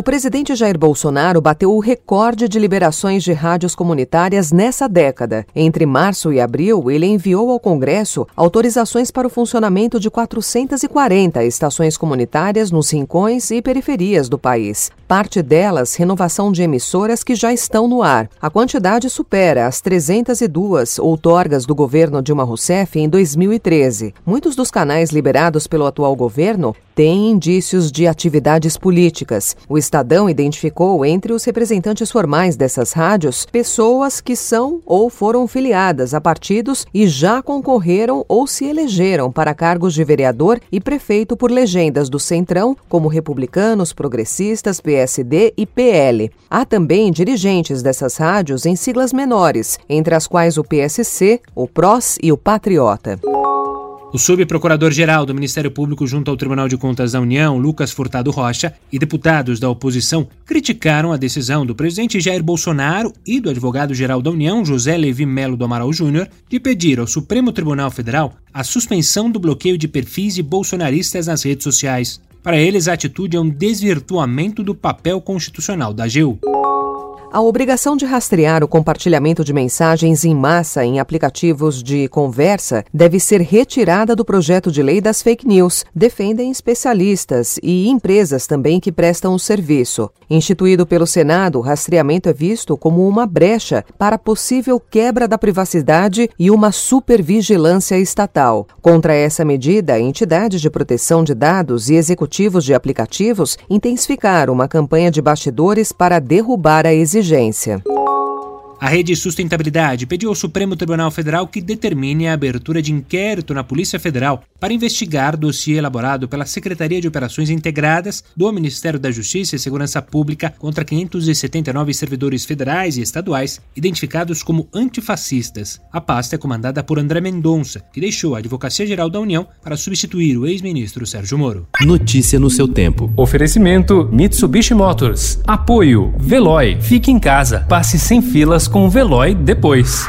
O presidente Jair Bolsonaro bateu o recorde de liberações de rádios comunitárias nessa década. Entre março e abril, ele enviou ao Congresso autorizações para o funcionamento de 440 estações comunitárias nos rincões e periferias do país. Parte delas, renovação de emissoras que já estão no ar. A quantidade supera as 302 outorgas do governo Dilma Rousseff em 2013. Muitos dos canais liberados pelo atual governo têm indícios de atividades políticas. O Estadão identificou entre os representantes formais dessas rádios pessoas que são ou foram filiadas a partidos e já concorreram ou se elegeram para cargos de vereador e prefeito por legendas do Centrão, como republicanos, progressistas, PSD e PL. Há também dirigentes dessas rádios em siglas menores, entre as quais o PSC, o PROS e o Patriota. O subprocurador-geral do Ministério Público junto ao Tribunal de Contas da União, Lucas Furtado Rocha, e deputados da oposição criticaram a decisão do presidente Jair Bolsonaro e do advogado-geral da União, José Levi Melo do Amaral Júnior, de pedir ao Supremo Tribunal Federal a suspensão do bloqueio de perfis de bolsonaristas nas redes sociais. Para eles, a atitude é um desvirtuamento do papel constitucional da AGU. A obrigação de rastrear o compartilhamento de mensagens em massa em aplicativos de conversa deve ser retirada do projeto de lei das fake news, defendem especialistas e empresas também que prestam o serviço. Instituído pelo Senado, o rastreamento é visto como uma brecha para possível quebra da privacidade e uma supervigilância estatal. Contra essa medida, entidades de proteção de dados e executivos de aplicativos intensificaram uma campanha de bastidores para derrubar a exigência exigência. A Rede Sustentabilidade pediu ao Supremo Tribunal Federal que determine a abertura de inquérito na Polícia Federal para investigar dossiê elaborado pela Secretaria de Operações Integradas do Ministério da Justiça e Segurança Pública contra 579 servidores federais e estaduais identificados como antifascistas. A pasta é comandada por André Mendonça, que deixou a Advocacia Geral da União para substituir o ex-ministro Sérgio Moro. Notícia no seu tempo. Oferecimento Mitsubishi Motors. Apoio Veloy. Fique em casa. Passe sem filas com o Veloy depois.